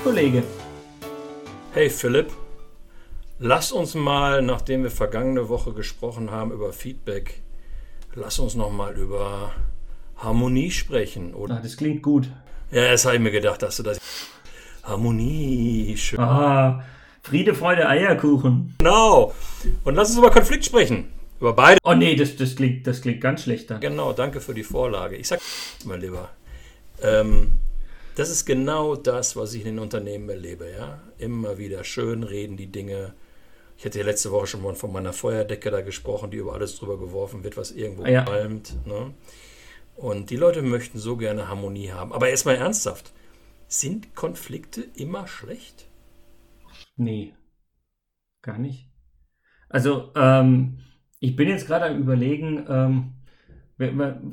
Konfliktskollege. Hey Philipp, lass uns mal, nachdem wir vergangene Woche gesprochen haben über Feedback, lass uns noch mal über Harmonie sprechen. Oder? Ah, das klingt gut. Ja, das habe ich mir gedacht, dass du das. Harmonie. Schön. Ah, Friede, Freude, Eierkuchen. Genau. Und lass uns über Konflikt sprechen. Über beide. Oh nee, das, das, klingt, das klingt ganz schlecht dann. Genau, danke für die Vorlage. Ich sag mal lieber. Ähm, das ist genau das, was ich in den Unternehmen erlebe. Ja? Immer wieder schön reden die Dinge. Ich hatte ja letzte Woche schon mal von meiner Feuerdecke da gesprochen, die über alles drüber geworfen wird, was irgendwo ja. qualmt. Ne? Und die Leute möchten so gerne Harmonie haben. Aber erstmal ernsthaft. Sind Konflikte immer schlecht? Nee, gar nicht. Also, ähm, ich bin jetzt gerade am Überlegen, ähm,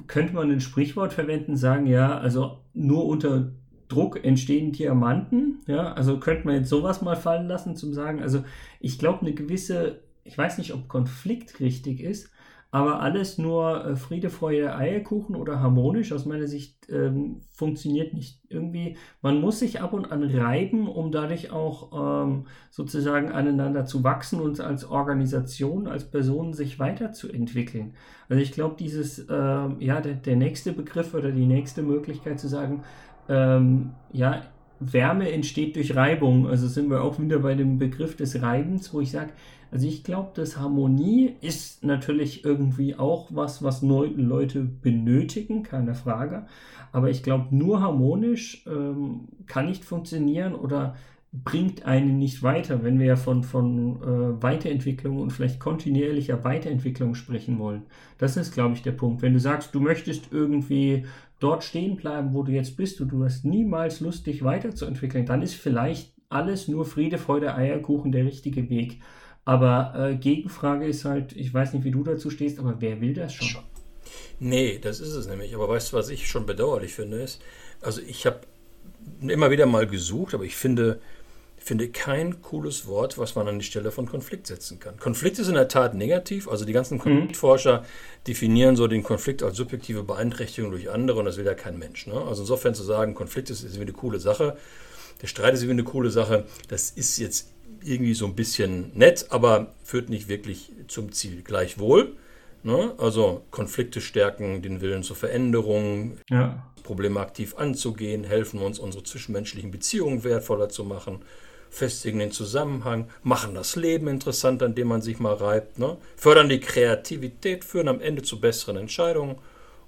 könnte man ein Sprichwort verwenden, sagen, ja, also nur unter Druck entstehen Diamanten, ja, also könnte man jetzt sowas mal fallen lassen, zum sagen, also ich glaube, eine gewisse, ich weiß nicht, ob Konflikt richtig ist, aber alles nur äh, Friede, Freude, Eierkuchen oder harmonisch aus meiner Sicht ähm, funktioniert nicht irgendwie. Man muss sich ab und an reiben, um dadurch auch ähm, sozusagen aneinander zu wachsen und als Organisation, als Person sich weiterzuentwickeln. Also ich glaube, dieses, äh, ja, der, der nächste Begriff oder die nächste Möglichkeit zu sagen, ähm, ja, Wärme entsteht durch Reibung. Also sind wir auch wieder bei dem Begriff des Reibens, wo ich sage, also ich glaube, dass Harmonie ist natürlich irgendwie auch was, was Leute benötigen, keine Frage. Aber ich glaube, nur harmonisch ähm, kann nicht funktionieren oder bringt einen nicht weiter, wenn wir ja von, von äh, Weiterentwicklung und vielleicht kontinuierlicher Weiterentwicklung sprechen wollen. Das ist, glaube ich, der Punkt. Wenn du sagst, du möchtest irgendwie dort stehen bleiben, wo du jetzt bist und du hast niemals Lust, dich weiterzuentwickeln, dann ist vielleicht alles nur Friede, Freude, Eierkuchen der richtige Weg. Aber äh, Gegenfrage ist halt, ich weiß nicht, wie du dazu stehst, aber wer will das schon? Nee, das ist es nämlich. Aber weißt du, was ich schon bedauerlich finde, ist, also ich habe immer wieder mal gesucht, aber ich finde, finde kein cooles Wort, was man an die Stelle von Konflikt setzen kann. Konflikt ist in der Tat negativ. Also die ganzen mhm. Konfliktforscher definieren so den Konflikt als subjektive Beeinträchtigung durch andere und das will ja kein Mensch. Ne? Also insofern zu sagen, Konflikt ist, ist irgendwie eine coole Sache, der Streit ist irgendwie eine coole Sache, das ist jetzt irgendwie so ein bisschen nett, aber führt nicht wirklich zum Ziel. Gleichwohl, ne? also Konflikte stärken den Willen zur Veränderung, ja. Probleme aktiv anzugehen, helfen uns, unsere zwischenmenschlichen Beziehungen wertvoller zu machen festigen den Zusammenhang, machen das Leben interessanter, indem man sich mal reibt, ne? fördern die Kreativität, führen am Ende zu besseren Entscheidungen.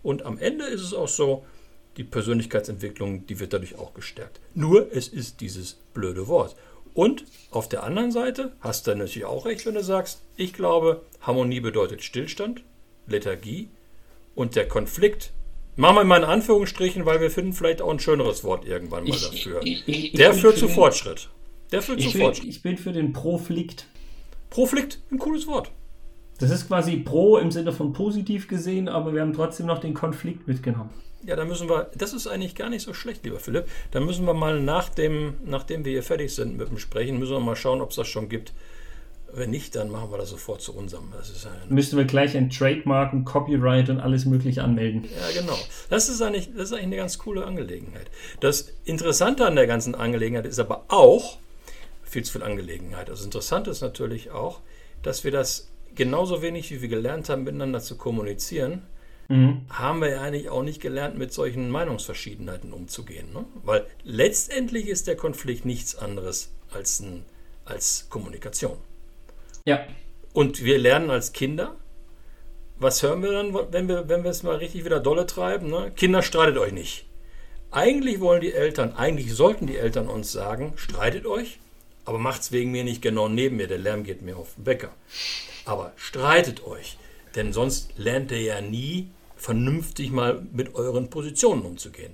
Und am Ende ist es auch so, die Persönlichkeitsentwicklung, die wird dadurch auch gestärkt. Nur es ist dieses blöde Wort. Und auf der anderen Seite hast du natürlich auch recht, wenn du sagst, ich glaube, Harmonie bedeutet Stillstand, Lethargie und der Konflikt. Machen wir mal in Anführungsstrichen, weil wir finden vielleicht auch ein schöneres Wort irgendwann mal dafür. Ich, ich, ich, der führt zu Fortschritt. Der ich sofort. Bin, ich bin für den Proflikt. Proflikt, ein cooles Wort. Das ist quasi pro im Sinne von positiv gesehen, aber wir haben trotzdem noch den Konflikt mitgenommen. Ja, da müssen wir, das ist eigentlich gar nicht so schlecht, lieber Philipp. Da müssen wir mal nach dem, nachdem wir hier fertig sind mit dem Sprechen, müssen wir mal schauen, ob es das schon gibt. Wenn nicht, dann machen wir das sofort zu unserem. Das ist Müssten wir gleich ein Trademark, ein Copyright und alles mögliche anmelden. Ja, genau. Das ist, eigentlich, das ist eigentlich eine ganz coole Angelegenheit. Das Interessante an der ganzen Angelegenheit ist aber auch, viel zu viel Angelegenheit. Also interessant ist natürlich auch, dass wir das genauso wenig, wie wir gelernt haben, miteinander zu kommunizieren, mhm. haben wir ja eigentlich auch nicht gelernt, mit solchen Meinungsverschiedenheiten umzugehen. Ne? Weil letztendlich ist der Konflikt nichts anderes als, ein, als Kommunikation. Ja. Und wir lernen als Kinder, was hören wir dann, wenn wir, wenn wir es mal richtig wieder dolle treiben? Ne? Kinder, streitet euch nicht. Eigentlich wollen die Eltern, eigentlich sollten die Eltern uns sagen, streitet euch, aber macht es wegen mir nicht genau neben mir, der Lärm geht mir auf den Wecker. Aber streitet euch, denn sonst lernt ihr ja nie vernünftig mal mit euren Positionen umzugehen.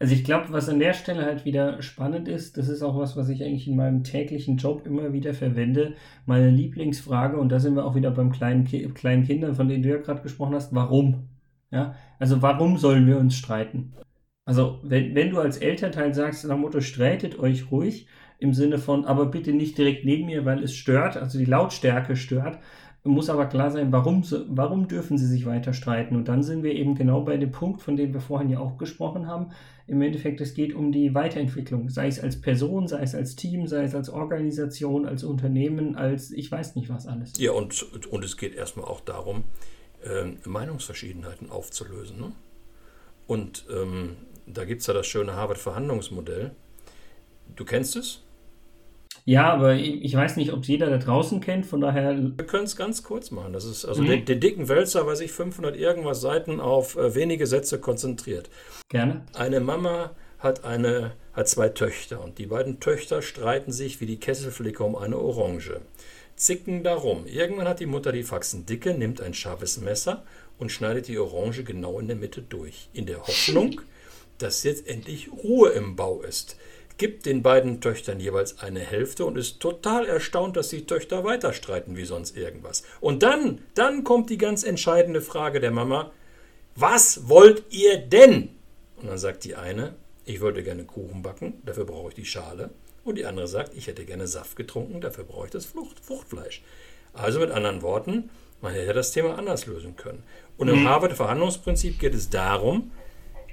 Also ich glaube, was an der Stelle halt wieder spannend ist, das ist auch was, was ich eigentlich in meinem täglichen Job immer wieder verwende. Meine Lieblingsfrage, und da sind wir auch wieder beim kleinen, Ki kleinen Kindern, von denen du ja gerade gesprochen hast, warum? Ja, also warum sollen wir uns streiten? Also wenn, wenn du als Elternteil sagst, nach Motto, streitet euch ruhig, im Sinne von, aber bitte nicht direkt neben mir, weil es stört, also die Lautstärke stört, muss aber klar sein, warum, warum dürfen sie sich weiter streiten. Und dann sind wir eben genau bei dem Punkt, von dem wir vorhin ja auch gesprochen haben. Im Endeffekt, es geht um die Weiterentwicklung, sei es als Person, sei es als Team, sei es als Organisation, als Unternehmen, als ich weiß nicht was alles. Ja, und, und es geht erstmal auch darum, äh, Meinungsverschiedenheiten aufzulösen. Ne? Und ähm, da gibt es ja das schöne Harvard-Verhandlungsmodell. Du kennst es? Ja, aber ich weiß nicht, ob es jeder da draußen kennt, von daher. Wir können es ganz kurz machen. Das ist also mhm. den, den, dicken Wälzer, weiß ich, 500 irgendwas Seiten auf äh, wenige Sätze konzentriert. Gerne. Eine Mama hat, eine, hat zwei Töchter und die beiden Töchter streiten sich wie die Kesselflicke um eine Orange. Zicken darum. Irgendwann hat die Mutter die Faxen dicke, nimmt ein scharfes Messer und schneidet die Orange genau in der Mitte durch. In der Hoffnung, dass jetzt endlich Ruhe im Bau ist gibt den beiden Töchtern jeweils eine Hälfte und ist total erstaunt, dass die Töchter weiter streiten wie sonst irgendwas. Und dann, dann kommt die ganz entscheidende Frage der Mama, was wollt ihr denn? Und dann sagt die eine, ich wollte gerne Kuchen backen, dafür brauche ich die Schale. Und die andere sagt, ich hätte gerne Saft getrunken, dafür brauche ich das Frucht, Fruchtfleisch. Also mit anderen Worten, man hätte das Thema anders lösen können. Und im mhm. Harvard-Verhandlungsprinzip geht es darum,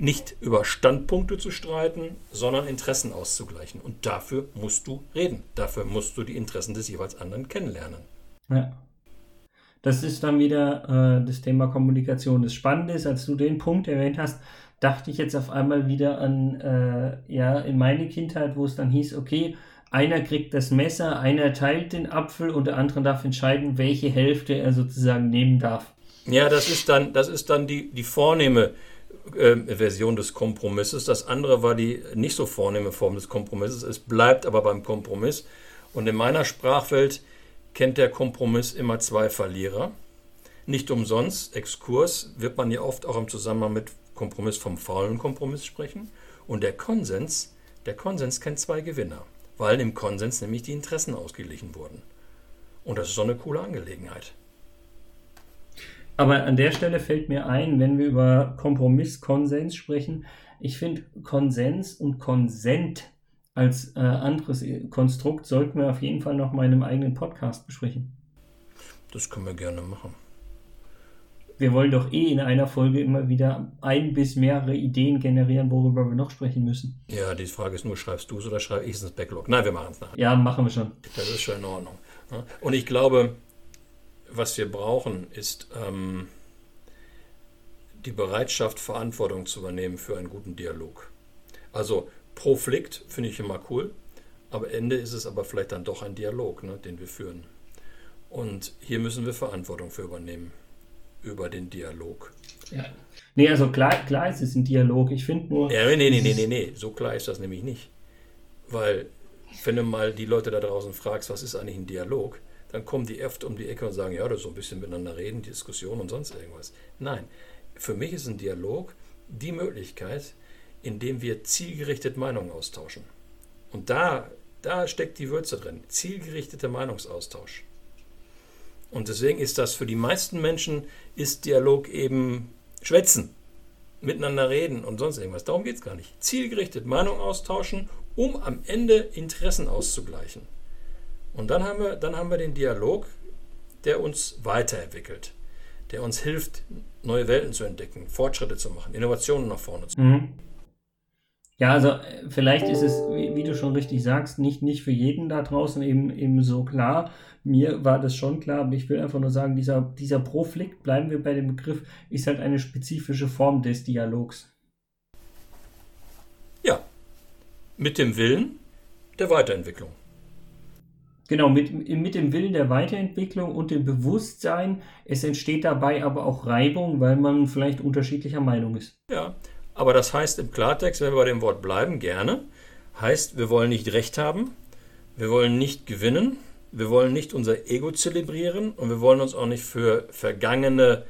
nicht über Standpunkte zu streiten, sondern Interessen auszugleichen. Und dafür musst du reden. Dafür musst du die Interessen des jeweils anderen kennenlernen. Ja. Das ist dann wieder äh, das Thema Kommunikation. Das Spannende ist, als du den Punkt erwähnt hast, dachte ich jetzt auf einmal wieder an, äh, ja, in meine Kindheit, wo es dann hieß, okay, einer kriegt das Messer, einer teilt den Apfel und der andere darf entscheiden, welche Hälfte er sozusagen nehmen darf. Ja, das ist dann, das ist dann die, die vornehme äh, Version des Kompromisses. Das andere war die nicht so vornehme Form des Kompromisses. Es bleibt aber beim Kompromiss. Und in meiner Sprachwelt kennt der Kompromiss immer zwei Verlierer. Nicht umsonst, Exkurs, wird man ja oft auch im Zusammenhang mit Kompromiss vom faulen Kompromiss sprechen. Und der Konsens, der Konsens kennt zwei Gewinner, weil im Konsens nämlich die Interessen ausgeglichen wurden. Und das ist so eine coole Angelegenheit. Aber an der Stelle fällt mir ein, wenn wir über Kompromiss, Konsens sprechen, ich finde Konsens und Konsent als äh, anderes Konstrukt sollten wir auf jeden Fall noch mal in einem eigenen Podcast besprechen. Das können wir gerne machen. Wir wollen doch eh in einer Folge immer wieder ein bis mehrere Ideen generieren, worüber wir noch sprechen müssen. Ja, die Frage ist nur, schreibst du es oder schreibe ich es ins Backlog? Nein, wir machen es nachher. Ja, machen wir schon. Das ist schon in Ordnung. Und ich glaube, was wir brauchen, ist ähm, die Bereitschaft, Verantwortung zu übernehmen für einen guten Dialog. Also Proflikt finde ich immer cool, aber Ende ist es aber vielleicht dann doch ein Dialog, ne, den wir führen. Und hier müssen wir Verantwortung für übernehmen, über den Dialog. Ja. Nee, also klar, klar ist es ein Dialog. Ich finde nur. Ja, nee, nee, nee, nee, nee, so klar ist das nämlich nicht. Weil, wenn du mal die Leute da draußen fragst, was ist eigentlich ein Dialog, dann kommen die oft um die Ecke und sagen, ja, das ist so ein bisschen miteinander reden, Diskussion und sonst irgendwas. Nein, für mich ist ein Dialog die Möglichkeit, indem wir zielgerichtet Meinungen austauschen. Und da, da steckt die Würze drin, zielgerichteter Meinungsaustausch. Und deswegen ist das für die meisten Menschen, ist Dialog eben Schwätzen, miteinander reden und sonst irgendwas. Darum geht es gar nicht. Zielgerichtet Meinung austauschen, um am Ende Interessen auszugleichen. Und dann haben wir, dann haben wir den Dialog, der uns weiterentwickelt, der uns hilft, neue Welten zu entdecken, Fortschritte zu machen, Innovationen nach vorne zu machen. Ja, also äh, vielleicht ist es, wie, wie, du schon richtig sagst, nicht, nicht für jeden da draußen eben, eben so klar. Mir war das schon klar, aber ich will einfach nur sagen, dieser, dieser Proflikt, bleiben wir bei dem Begriff, ist halt eine spezifische Form des Dialogs. Ja, mit dem Willen der Weiterentwicklung. Genau, mit, mit dem Willen der Weiterentwicklung und dem Bewusstsein, es entsteht dabei aber auch Reibung, weil man vielleicht unterschiedlicher Meinung ist. Ja, aber das heißt im Klartext, wenn wir bei dem Wort bleiben, gerne, heißt, wir wollen nicht Recht haben, wir wollen nicht gewinnen, wir wollen nicht unser Ego zelebrieren und wir wollen uns auch nicht für vergangene,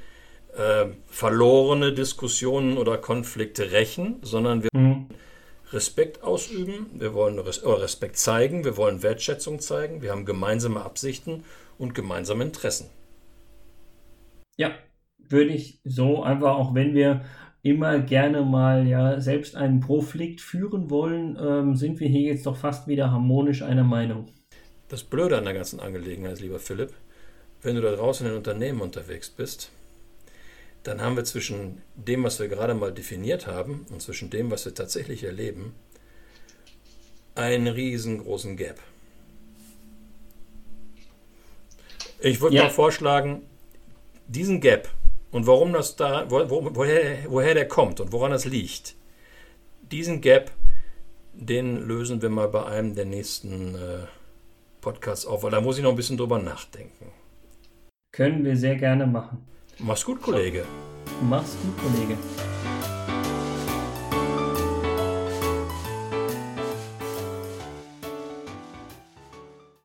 äh, verlorene Diskussionen oder Konflikte rächen, sondern wir mhm Respekt ausüben, wir wollen Respekt zeigen, wir wollen Wertschätzung zeigen, wir haben gemeinsame Absichten und gemeinsame Interessen. Ja, würde ich so einfach, auch wenn wir immer gerne mal ja selbst einen Proflikt führen wollen, ähm, sind wir hier jetzt doch fast wieder harmonisch einer Meinung. Das Blöde an der ganzen Angelegenheit, lieber Philipp, wenn du da draußen in Unternehmen unterwegs bist, dann haben wir zwischen dem, was wir gerade mal definiert haben und zwischen dem, was wir tatsächlich erleben, einen riesengroßen Gap. Ich würde Ja. mal vorschlagen, diesen Gap und warum das da, wo, wo, woher, woher der kommt und woran das liegt, diesen Gap, den lösen wir mal bei einem der nächsten äh, Podcasts auf, weil da muss ich noch ein bisschen drüber nachdenken. Können wir sehr gerne machen. Mach's gut, Kollege. Mach's gut, Kollege.